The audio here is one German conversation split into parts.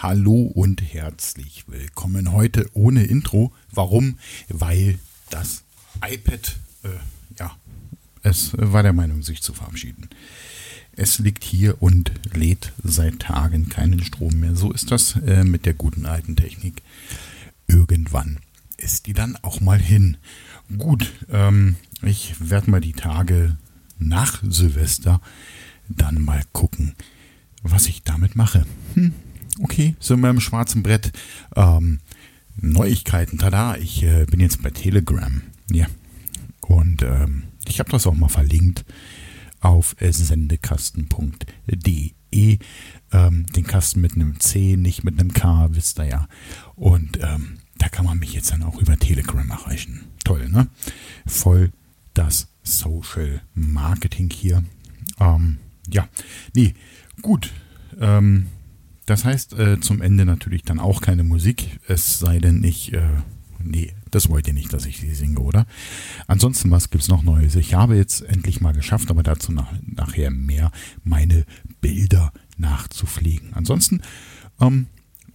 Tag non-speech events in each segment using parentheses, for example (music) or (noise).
Hallo und herzlich willkommen heute ohne Intro. Warum? Weil das iPad, äh, ja, es war der Meinung, sich zu verabschieden. Es liegt hier und lädt seit Tagen keinen Strom mehr. So ist das äh, mit der guten alten Technik. Irgendwann ist die dann auch mal hin. Gut, ähm, ich werde mal die Tage nach Silvester dann mal gucken, was ich damit mache. Hm, okay, sind wir im schwarzen Brett. Ähm, Neuigkeiten, tada, ich äh, bin jetzt bei Telegram. Ja. Und ähm, ich habe das auch mal verlinkt auf sendekasten.de. Ähm, den Kasten mit einem C, nicht mit einem K, wisst ihr ja. Und ähm, da kann man mich jetzt dann auch über Telegram erreichen. Toll, ne? Voll das Social Marketing hier. Ähm, ja, nee, gut. Ähm, das heißt äh, zum Ende natürlich dann auch keine Musik, es sei denn, ich, äh, nee, das wollt ihr nicht, dass ich sie singe, oder? Ansonsten, was gibt's noch Neues? Ich habe jetzt endlich mal geschafft, aber dazu nach, nachher mehr, meine Bilder nachzupflegen. Ansonsten, ähm,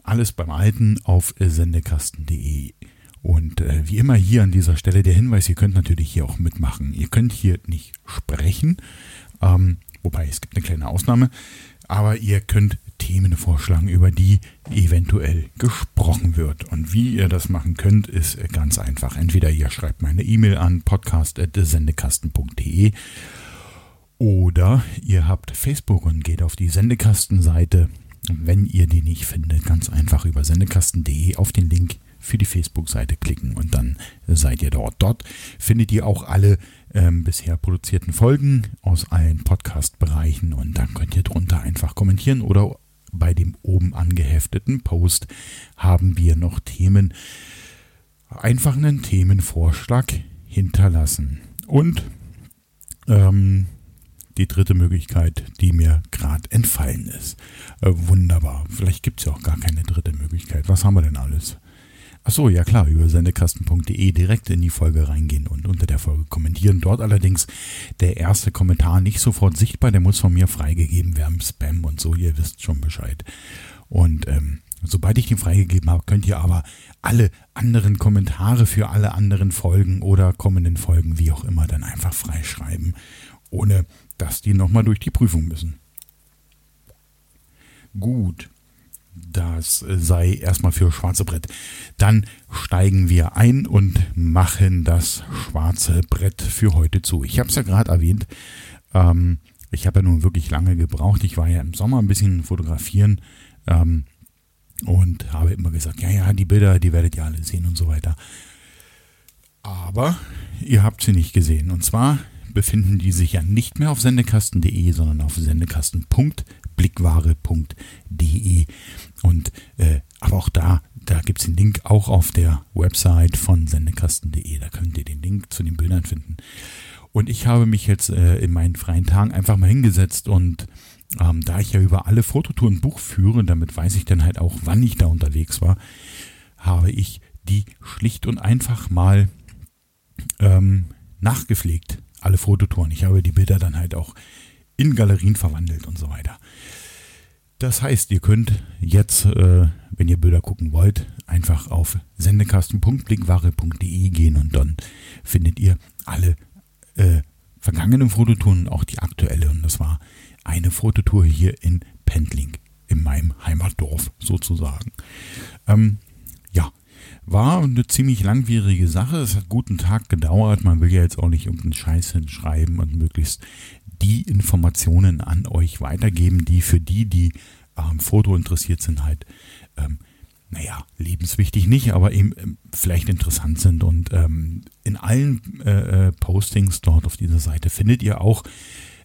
alles beim Alten auf sendekasten.de. Und äh, wie immer hier an dieser Stelle der Hinweis, ihr könnt natürlich hier auch mitmachen. Ihr könnt hier nicht sprechen, ähm, wobei es gibt eine kleine Ausnahme, aber ihr könnt Themen vorschlagen, über die eventuell gesprochen wird. Und wie ihr das machen könnt, ist ganz einfach. Entweder ihr schreibt meine E-Mail an podcast.sendekasten.de oder ihr habt Facebook und geht auf die Sendekastenseite. Wenn ihr die nicht findet, ganz einfach über sendekasten.de auf den Link für die Facebook-Seite klicken und dann seid ihr dort. Dort findet ihr auch alle ähm, bisher produzierten Folgen aus allen Podcast-Bereichen und dann könnt ihr drunter einfach kommentieren oder bei dem oben angehefteten Post haben wir noch Themen, einfach einen Themenvorschlag hinterlassen. Und ähm, die dritte Möglichkeit, die mir gerade entfallen ist. Äh, wunderbar. Vielleicht gibt es ja auch gar keine dritte Möglichkeit. Was haben wir denn alles? Achso, ja klar, über sendekasten.de direkt in die Folge reingehen und unter der Folge kommentieren. Dort allerdings der erste Kommentar nicht sofort sichtbar, der muss von mir freigegeben werden, Spam und so, ihr wisst schon Bescheid. Und ähm, sobald ich den freigegeben habe, könnt ihr aber alle anderen Kommentare für alle anderen Folgen oder kommenden Folgen, wie auch immer, dann einfach freischreiben, ohne dass die nochmal durch die Prüfung müssen. Gut das sei erstmal für schwarze Brett. Dann steigen wir ein und machen das schwarze Brett für heute zu. Ich habe es ja gerade erwähnt. Ähm, ich habe ja nun wirklich lange gebraucht. Ich war ja im Sommer ein bisschen fotografieren ähm, und habe immer gesagt, ja, ja, die Bilder, die werdet ihr alle sehen und so weiter. Aber ihr habt sie nicht gesehen. Und zwar befinden die sich ja nicht mehr auf sendekasten.de, sondern auf sendekasten.blickware.de. Und äh, aber auch da, da gibt es den Link auch auf der Website von sendekasten.de. Da könnt ihr den Link zu den Bildern finden. Und ich habe mich jetzt äh, in meinen freien Tagen einfach mal hingesetzt und ähm, da ich ja über alle Fototouren Buch führe, damit weiß ich dann halt auch, wann ich da unterwegs war, habe ich die schlicht und einfach mal ähm, nachgepflegt alle Fototouren. Ich habe die Bilder dann halt auch in Galerien verwandelt und so weiter. Das heißt, ihr könnt jetzt, äh, wenn ihr Bilder gucken wollt, einfach auf sendekasten.blickware.de gehen und dann findet ihr alle äh, vergangenen Fototouren, auch die aktuelle. Und das war eine Fototour hier in Pendling, in meinem Heimatdorf sozusagen. Ähm, war eine ziemlich langwierige Sache. Es hat guten Tag gedauert. Man will ja jetzt auch nicht irgendeinen Scheiß hinschreiben und möglichst die Informationen an euch weitergeben, die für die, die am Foto interessiert sind, halt, ähm, naja, lebenswichtig nicht, aber eben ähm, vielleicht interessant sind. Und ähm, in allen äh, äh, Postings dort auf dieser Seite findet ihr auch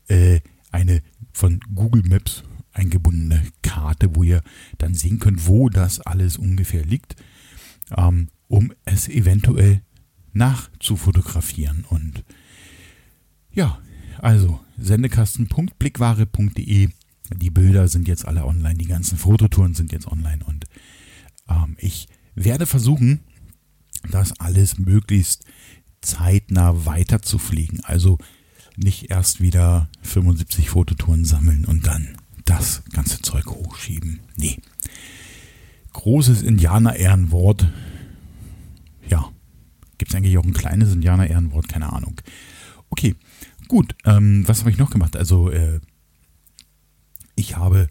äh, eine von Google Maps eingebundene Karte, wo ihr dann sehen könnt, wo das alles ungefähr liegt ähm, um es eventuell nachzufotografieren. Und ja, also sendekasten.blickware.de. Die Bilder sind jetzt alle online, die ganzen Fototouren sind jetzt online und ähm, ich werde versuchen, das alles möglichst zeitnah weiter zu fliegen. Also nicht erst wieder 75 Fototouren sammeln und dann das ganze Zeug hochschieben. Nee. großes Indianer-Ehrenwort. Ja, gibt es eigentlich auch ein kleines Indianer-Ehrenwort? Keine Ahnung. Okay, gut. Ähm, was habe ich noch gemacht? Also, äh, ich habe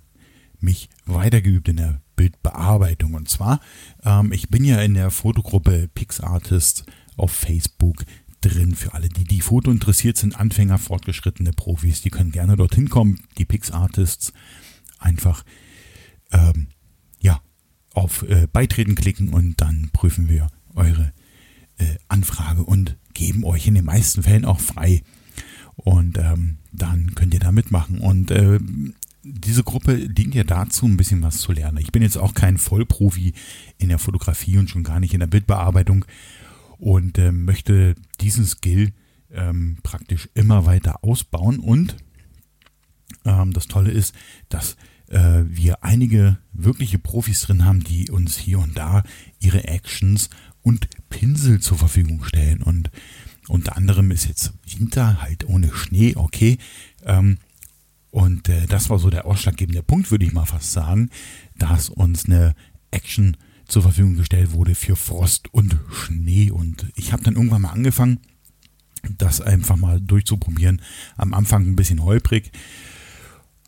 mich weitergeübt in der Bildbearbeitung. Und zwar, ähm, ich bin ja in der Fotogruppe PixArtist auf Facebook drin. Für alle, die die Foto interessiert sind, Anfänger, fortgeschrittene Profis, die können gerne dorthin kommen. Die PixArtists einfach ähm, ja, auf äh, Beitreten klicken und dann prüfen wir eure äh, Anfrage und geben euch in den meisten Fällen auch frei. Und ähm, dann könnt ihr da mitmachen. Und äh, diese Gruppe dient ja dazu, ein bisschen was zu lernen. Ich bin jetzt auch kein Vollprofi in der Fotografie und schon gar nicht in der Bildbearbeitung und äh, möchte diesen Skill ähm, praktisch immer weiter ausbauen. Und ähm, das Tolle ist, dass äh, wir einige wirkliche Profis drin haben, die uns hier und da ihre Actions und Pinsel zur Verfügung stellen. Und unter anderem ist jetzt Winter halt ohne Schnee, okay. Ähm, und äh, das war so der ausschlaggebende Punkt, würde ich mal fast sagen, dass uns eine Action zur Verfügung gestellt wurde für Frost und Schnee. Und ich habe dann irgendwann mal angefangen, das einfach mal durchzuprobieren. Am Anfang ein bisschen holprig,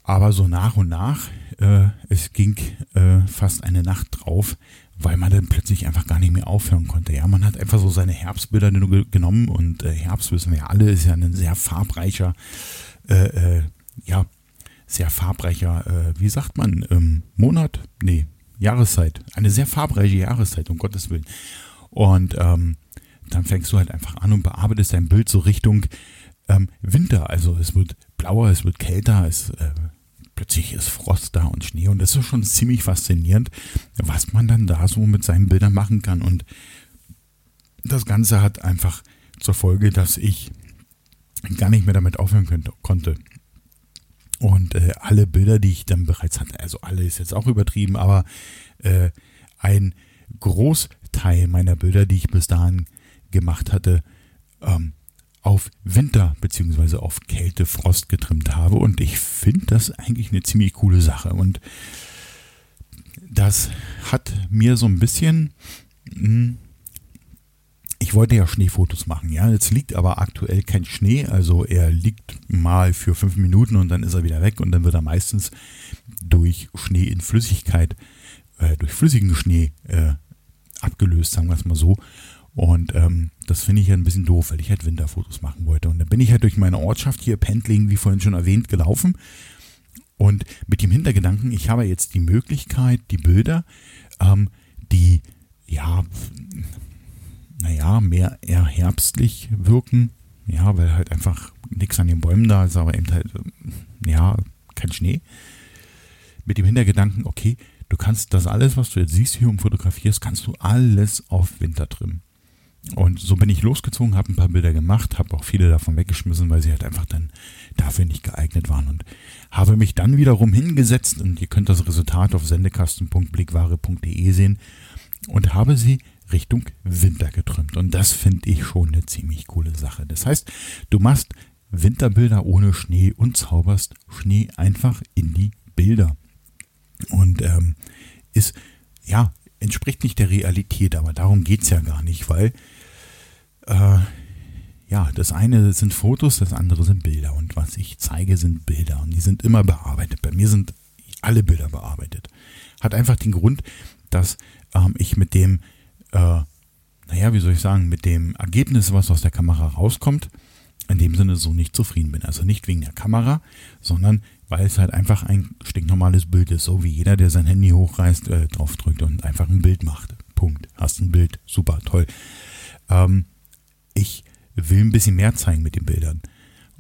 aber so nach und nach, äh, es ging äh, fast eine Nacht drauf, weil man dann plötzlich einfach gar nicht mehr aufhören konnte. Ja, man hat einfach so seine Herbstbilder genommen und äh, Herbst wissen wir alle, ist ja ein sehr farbreicher, äh, äh, ja, sehr farbreicher, äh, wie sagt man, ähm, Monat? Nee, Jahreszeit. Eine sehr farbreiche Jahreszeit, um Gottes Willen. Und ähm, dann fängst du halt einfach an und bearbeitest dein Bild so Richtung ähm, Winter. Also es wird blauer, es wird kälter, es äh, plötzlich ist Frost da und Schnee und das ist schon ziemlich faszinierend, was man dann da so mit seinen Bildern machen kann. Und das Ganze hat einfach zur Folge, dass ich gar nicht mehr damit aufhören könnte, konnte. Und äh, alle Bilder, die ich dann bereits hatte, also alle ist jetzt auch übertrieben, aber äh, ein Großteil meiner Bilder, die ich bis dahin gemacht hatte, ähm, auf Winter bzw. auf Kälte, Frost getrimmt habe. Und ich finde das eigentlich eine ziemlich coole Sache. Und das hat mir so ein bisschen hm, ich wollte ja Schneefotos machen, ja. Jetzt liegt aber aktuell kein Schnee, also er liegt mal für fünf Minuten und dann ist er wieder weg und dann wird er meistens durch Schnee in Flüssigkeit, äh, durch flüssigen Schnee äh, abgelöst, sagen wir es mal so. Und ähm, das finde ich ja ein bisschen doof, weil ich halt Winterfotos machen wollte. Und dann bin ich halt durch meine Ortschaft hier, Pendling, wie vorhin schon erwähnt, gelaufen. Und mit dem Hintergedanken, ich habe jetzt die Möglichkeit, die Bilder, ähm, die ja naja, mehr eher herbstlich wirken. Ja, weil halt einfach nichts an den Bäumen da ist, aber eben halt, ja, kein Schnee. Mit dem Hintergedanken, okay, du kannst das alles, was du jetzt siehst hier und fotografierst, kannst du alles auf Winter trimmen. Und so bin ich losgezogen, habe ein paar Bilder gemacht, habe auch viele davon weggeschmissen, weil sie halt einfach dann dafür nicht geeignet waren und habe mich dann wiederum hingesetzt und ihr könnt das Resultat auf sendekasten.blickware.de sehen und habe sie Richtung Winter getrimmt. Und das finde ich schon eine ziemlich coole Sache. Das heißt, du machst Winterbilder ohne Schnee und zauberst Schnee einfach in die Bilder. Und ähm, ist, ja, entspricht nicht der Realität, aber darum geht es ja gar nicht, weil äh, ja, das eine sind Fotos, das andere sind Bilder. Und was ich zeige, sind Bilder. Und die sind immer bearbeitet. Bei mir sind alle Bilder bearbeitet. Hat einfach den Grund, dass ähm, ich mit dem äh, naja, wie soll ich sagen, mit dem Ergebnis, was aus der Kamera rauskommt, in dem Sinne so nicht zufrieden bin. Also nicht wegen der Kamera, sondern weil es halt einfach ein stinknormales Bild ist, so wie jeder, der sein Handy hochreißt, äh, draufdrückt und einfach ein Bild macht. Punkt. Hast ein Bild, super, toll. Ähm, ich will ein bisschen mehr zeigen mit den Bildern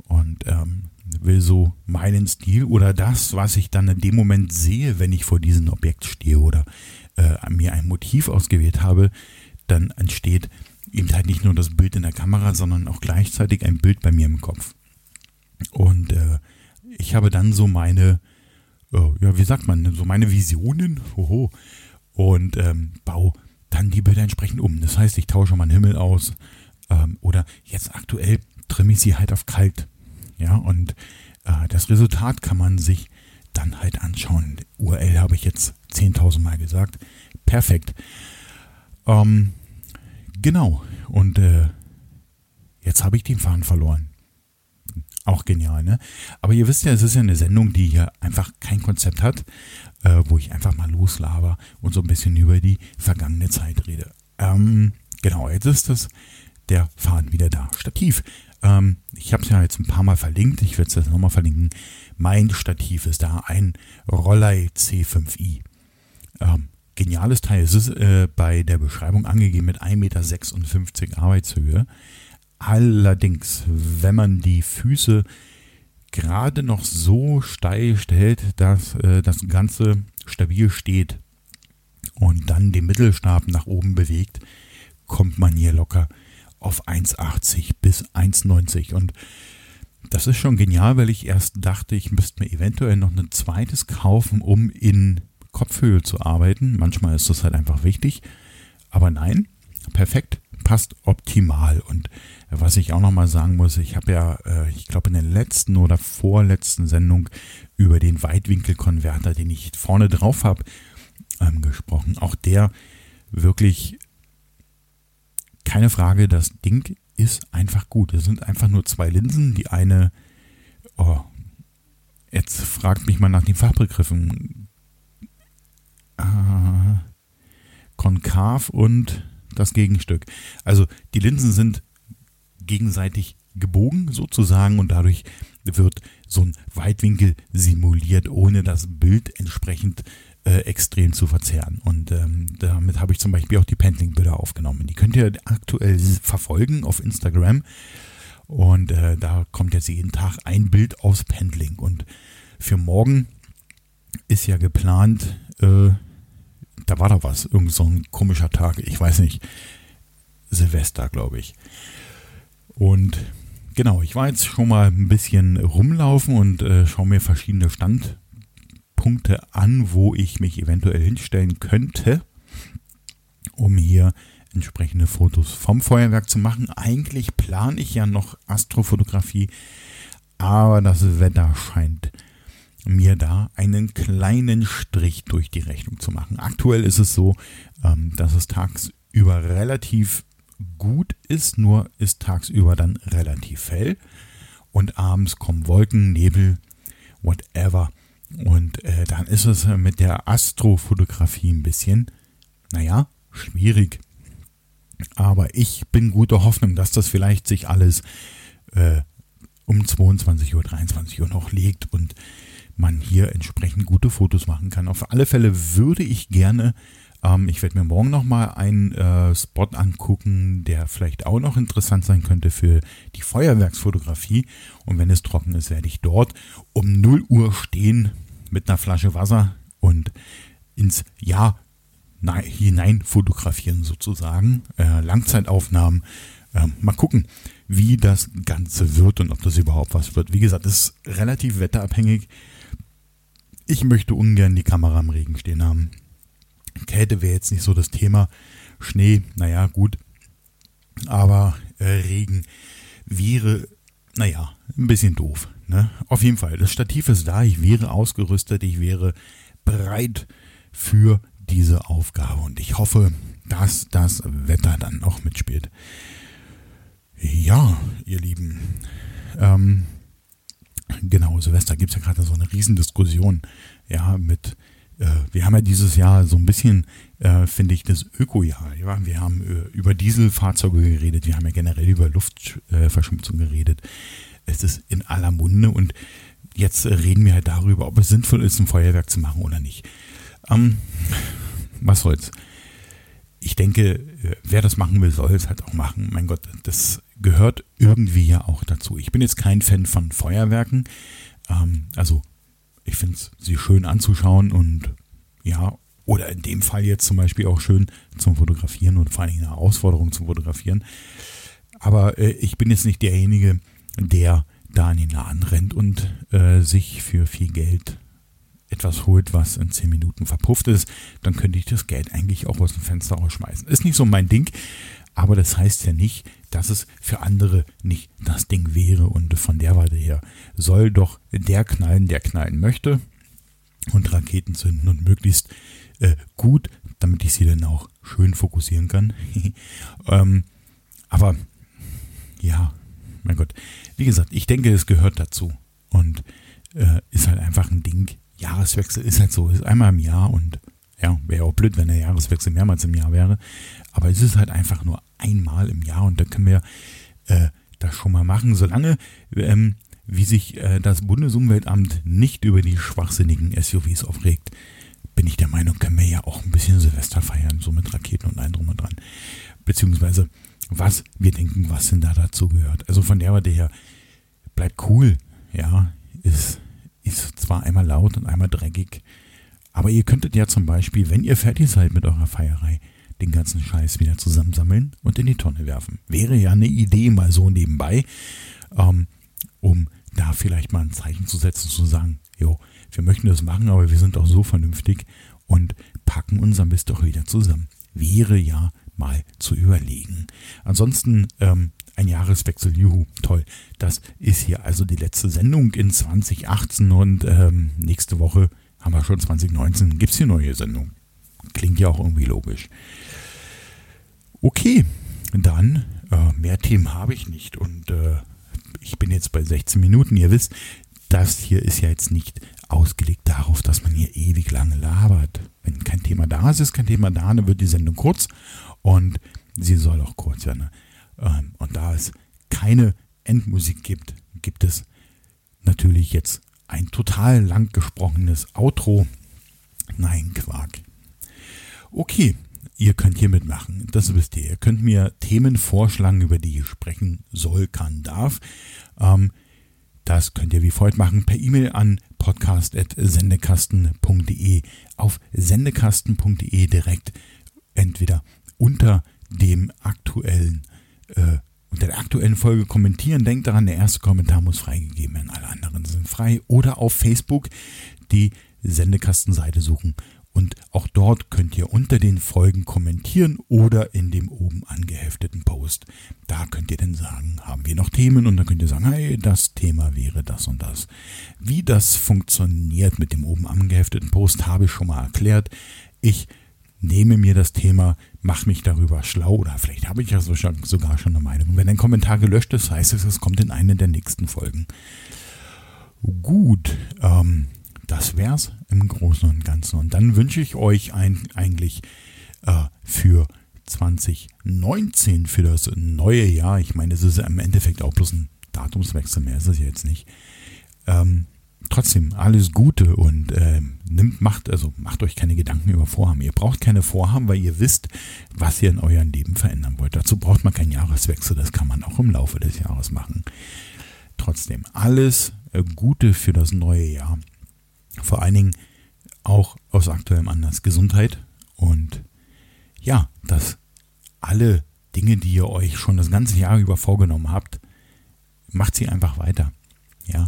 und ähm, will so meinen Stil oder das, was ich dann in dem Moment sehe, wenn ich vor diesem Objekt stehe oder äh, mir ein Motiv ausgewählt habe, dann entsteht eben halt nicht nur das Bild in der Kamera, sondern auch gleichzeitig ein Bild bei mir im Kopf. Und äh, ich habe dann so meine, äh, ja, wie sagt man, so meine Visionen, hoho, und ähm, baue dann die Bilder entsprechend um. Das heißt, ich tausche meinen Himmel aus ähm, oder jetzt aktuell trimme ich sie halt auf kalt. Ja, und äh, das Resultat kann man sich dann halt anschauen. URL habe ich jetzt 10.000 Mal gesagt. Perfekt. Ähm, genau. Und äh, jetzt habe ich den Faden verloren. Auch genial, ne? Aber ihr wisst ja, es ist ja eine Sendung, die hier einfach kein Konzept hat, äh, wo ich einfach mal loslaber und so ein bisschen über die vergangene Zeit rede. Ähm, genau, jetzt ist das der Faden wieder da. Stativ. Ähm, ich habe es ja jetzt ein paar Mal verlinkt. Ich werde es jetzt nochmal verlinken. Mein Stativ ist da ein Rollei C5i. Ähm, geniales Teil. Es ist äh, bei der Beschreibung angegeben mit 1,56 Meter Arbeitshöhe. Allerdings, wenn man die Füße gerade noch so steil stellt, dass äh, das Ganze stabil steht und dann den Mittelstab nach oben bewegt, kommt man hier locker auf 1,80 bis 1,90 und das ist schon genial, weil ich erst dachte, ich müsste mir eventuell noch ein zweites kaufen, um in Kopfhöhe zu arbeiten. Manchmal ist das halt einfach wichtig. Aber nein, perfekt, passt optimal. Und was ich auch nochmal sagen muss, ich habe ja, äh, ich glaube in der letzten oder vorletzten Sendung über den Weitwinkelkonverter, den ich vorne drauf habe, ähm, gesprochen. Auch der wirklich keine Frage, das Ding ist einfach gut. Es sind einfach nur zwei Linsen. Die eine, oh, jetzt fragt mich mal nach den Fachbegriffen. Konkav und das Gegenstück. Also die Linsen sind gegenseitig gebogen sozusagen und dadurch wird so ein Weitwinkel simuliert, ohne das Bild entsprechend äh, extrem zu verzerren. Und ähm, damit habe ich zum Beispiel auch die Pendling-Bilder aufgenommen. Die könnt ihr aktuell verfolgen auf Instagram. Und äh, da kommt jetzt jeden Tag ein Bild aus Pendling. Und für morgen ist ja geplant, äh, da war da was, irgend so ein komischer Tag, ich weiß nicht, Silvester, glaube ich. Und genau, ich war jetzt schon mal ein bisschen rumlaufen und äh, schaue mir verschiedene Stand, Punkte an, wo ich mich eventuell hinstellen könnte, um hier entsprechende Fotos vom Feuerwerk zu machen. Eigentlich plane ich ja noch Astrofotografie, aber das Wetter scheint mir da einen kleinen Strich durch die Rechnung zu machen. Aktuell ist es so, ähm, dass es tagsüber relativ gut ist, nur ist tagsüber dann relativ hell und abends kommen Wolken, Nebel, whatever und äh, dann ist es mit der Astrofotografie ein bisschen, naja, schwierig. Aber ich bin guter Hoffnung, dass das vielleicht sich alles äh, um 22 Uhr, 23 Uhr noch legt und man hier entsprechend gute Fotos machen kann. Auf alle Fälle würde ich gerne ähm, ich werde mir morgen nochmal einen äh, Spot angucken, der vielleicht auch noch interessant sein könnte für die Feuerwerksfotografie. Und wenn es trocken ist, werde ich dort um 0 Uhr stehen mit einer Flasche Wasser und ins Jahr hinein fotografieren sozusagen. Äh, Langzeitaufnahmen. Äh, mal gucken, wie das Ganze wird und ob das überhaupt was wird. Wie gesagt, es ist relativ wetterabhängig. Ich möchte ungern die Kamera im Regen stehen haben. Kälte wäre jetzt nicht so das Thema. Schnee, naja, gut. Aber äh, Regen wäre, naja, ein bisschen doof. Ne? Auf jeden Fall, das Stativ ist da. Ich wäre ausgerüstet. Ich wäre bereit für diese Aufgabe. Und ich hoffe, dass das Wetter dann noch mitspielt. Ja, ihr Lieben. Ähm, genau, Silvester gibt es ja gerade so eine Riesendiskussion. Ja, mit äh, wir haben ja dieses Jahr so ein bisschen, äh, finde ich, das Öko-Jahr. Ja? Wir haben äh, über Dieselfahrzeuge geredet, wir haben ja generell über Luftverschmutzung geredet. Es ist in aller Munde und jetzt reden wir halt darüber, ob es sinnvoll ist, ein Feuerwerk zu machen oder nicht. Ähm, was soll's? Ich denke, wer das machen will, soll es halt auch machen. Mein Gott, das gehört irgendwie ja auch dazu. Ich bin jetzt kein Fan von Feuerwerken. Ähm, also ich finde es sie schön anzuschauen und ja, oder in dem Fall jetzt zum Beispiel auch schön zum Fotografieren und vor allem eine Herausforderung zum Fotografieren. Aber äh, ich bin jetzt nicht derjenige, der da in den Laden rennt und äh, sich für viel Geld etwas holt, was in 10 Minuten verpufft ist, dann könnte ich das Geld eigentlich auch aus dem Fenster rausschmeißen. Ist nicht so mein Ding, aber das heißt ja nicht, dass es für andere nicht das Ding wäre. Und von der Warte her soll doch der knallen, der knallen möchte. und Raketen zünden und möglichst äh, gut, damit ich sie dann auch schön fokussieren kann. (laughs) ähm, aber ja, mein Gott. Wie gesagt, ich denke, es gehört dazu. Und äh, ist halt einfach ein Ding. Jahreswechsel ist halt so, ist einmal im Jahr und ja, wäre auch blöd, wenn der Jahreswechsel mehrmals im Jahr wäre. Aber es ist halt einfach nur einmal im Jahr und da können wir äh, das schon mal machen, solange ähm, wie sich äh, das Bundesumweltamt nicht über die schwachsinnigen SUVs aufregt, bin ich der Meinung, können wir ja auch ein bisschen Silvester feiern, so mit Raketen und allem drum und dran. Beziehungsweise, was wir denken, was denn da dazu gehört. Also von der Warte her, bleibt cool, ja, ist, ist zwar einmal laut und einmal dreckig, aber ihr könntet ja zum Beispiel, wenn ihr fertig seid mit eurer Feierei, den ganzen Scheiß wieder zusammensammeln und in die Tonne werfen. Wäre ja eine Idee mal so nebenbei, ähm, um da vielleicht mal ein Zeichen zu setzen, zu sagen, jo, wir möchten das machen, aber wir sind auch so vernünftig und packen unser Mist doch wieder zusammen. Wäre ja mal zu überlegen. Ansonsten ähm, ein Jahreswechsel, juhu, toll. Das ist hier also die letzte Sendung in 2018 und ähm, nächste Woche haben wir schon 2019, gibt es hier neue Sendung. Klingt ja auch irgendwie logisch. Okay, dann äh, mehr Themen habe ich nicht und äh, ich bin jetzt bei 16 Minuten. Ihr wisst, das hier ist ja jetzt nicht ausgelegt darauf, dass man hier ewig lange labert. Wenn kein Thema da ist, ist kein Thema da, dann wird die Sendung kurz und sie soll auch kurz werden. Ähm, und da es keine Endmusik gibt, gibt es natürlich jetzt ein total lang gesprochenes Outro. Nein, Quark. Okay, ihr könnt hier mitmachen. Das wisst ihr. Ihr könnt mir Themen vorschlagen, über die ich sprechen soll, kann, darf. Ähm, das könnt ihr wie folgt machen per E-Mail an podcast.sendekasten.de auf sendekasten.de direkt entweder unter dem aktuellen äh, unter der aktuellen Folge kommentieren. Denkt daran, der erste Kommentar muss freigegeben werden, alle anderen sind frei. Oder auf Facebook die Sendekastenseite suchen und auch dort könnt ihr unter den Folgen kommentieren oder in dem oben angehefteten Post. Da könnt ihr dann sagen, haben wir noch Themen? Und dann könnt ihr sagen, hey, das Thema wäre das und das. Wie das funktioniert mit dem oben angehefteten Post, habe ich schon mal erklärt. Ich nehme mir das Thema, mache mich darüber schlau oder vielleicht habe ich ja sogar schon eine Meinung. wenn ein Kommentar gelöscht ist, heißt es, es kommt in eine der nächsten Folgen. Gut, ähm, das wär's im Großen und Ganzen. Und dann wünsche ich euch ein, eigentlich äh, für 2019, für das neue Jahr, ich meine, es ist im Endeffekt auch bloß ein Datumswechsel, mehr ist es jetzt nicht. Ähm, trotzdem alles Gute und äh, nimmt, macht, also macht euch keine Gedanken über Vorhaben. Ihr braucht keine Vorhaben, weil ihr wisst, was ihr in eurem Leben verändern wollt. Dazu braucht man keinen Jahreswechsel, das kann man auch im Laufe des Jahres machen. Trotzdem alles äh, Gute für das neue Jahr. Vor allen Dingen auch aus aktuellem Anlass Gesundheit und ja, dass alle Dinge, die ihr euch schon das ganze Jahr über vorgenommen habt, macht sie einfach weiter. Ja,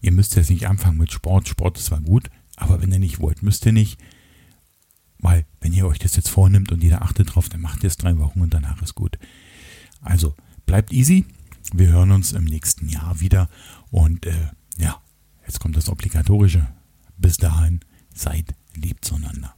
ihr müsst jetzt nicht anfangen mit Sport. Sport ist zwar gut, aber wenn ihr nicht wollt, müsst ihr nicht. Weil, wenn ihr euch das jetzt vornimmt und jeder achtet drauf, dann macht ihr es drei Wochen und danach ist gut. Also, bleibt easy. Wir hören uns im nächsten Jahr wieder. Und äh, ja, jetzt kommt das Obligatorische. Bis dahin, seid lieb zueinander.